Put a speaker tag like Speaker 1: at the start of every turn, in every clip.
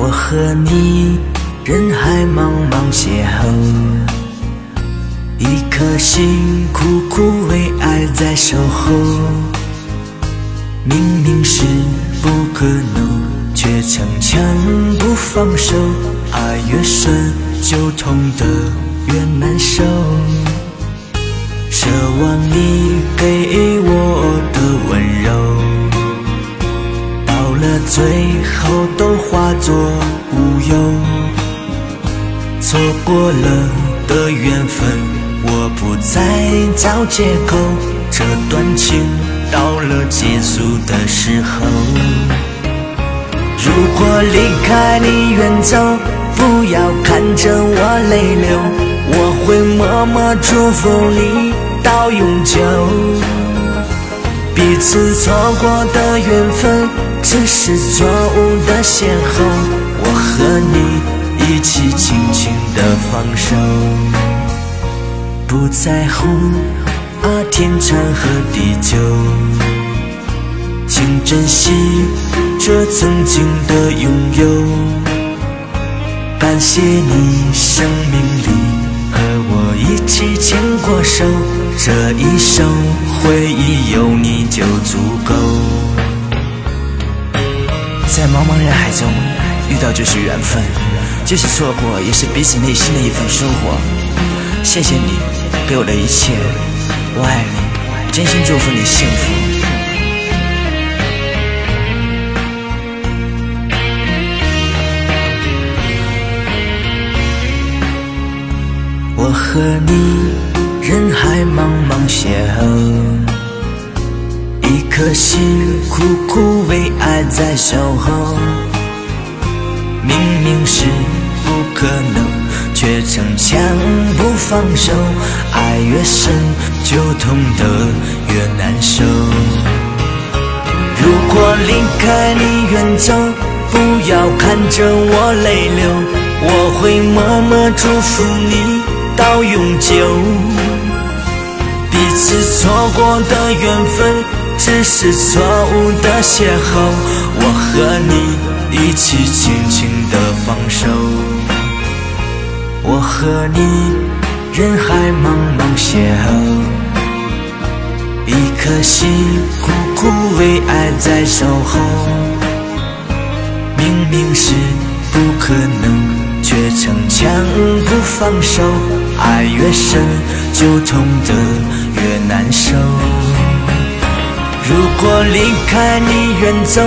Speaker 1: 我和你人海茫茫邂逅，一颗心苦苦为爱在守候。明明是不可能，却逞强不放手。爱越深，就痛得越难受。奢望你给我的温柔，到了最后错过了的缘分，我不再找借口。这段情到了结束的时候，如果离开你远走，不要看着我泪流，我会默默祝福你到永久。彼此错过的缘分，只是错误的邂逅，我和你一起轻轻的放手，不在乎。啊，天长和地久，请珍惜这曾经的拥有。感谢你生命里和我一起牵过手，这一生回忆有你就足够。
Speaker 2: 在茫茫人海中遇到就是缘分，即使错过也是彼此内心的一份收获。谢谢你给我的一切。我爱你，真心祝福你幸福。
Speaker 1: 我和你人海茫茫邂逅，一颗心苦苦为爱在守候。明明是不可能。却逞强不放手，爱越深就痛得越难受。如果离开你远走，不要看着我泪流，我会默默祝福你到永久。彼此错过的缘分，只是错误的邂逅，我和你一起轻轻放手。我和你人海茫茫邂逅，一颗心苦苦为爱在守候。明明是不可能，却逞强不放手。爱越深，就痛得越难受。如果离开你远走，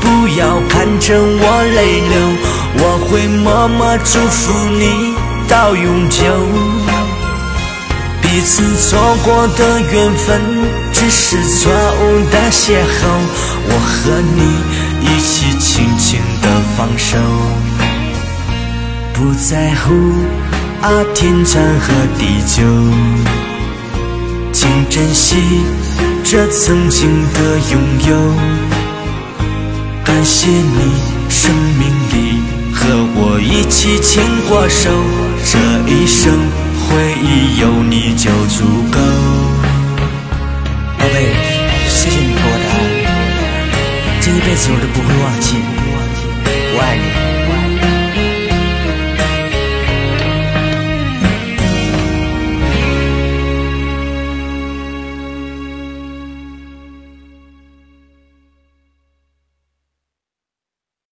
Speaker 1: 不要看着我泪流，我会默默祝福你。到永久，彼此错过的缘分，只是错误的邂逅。我和你一起轻轻的放手，不在乎啊天长和地久，请珍惜这曾经的拥有。感谢你生命里和我一起牵过手。这一生回忆有你就足够，
Speaker 2: 宝贝，谢谢你给我的爱，这一辈子我都不会忘记，我爱你。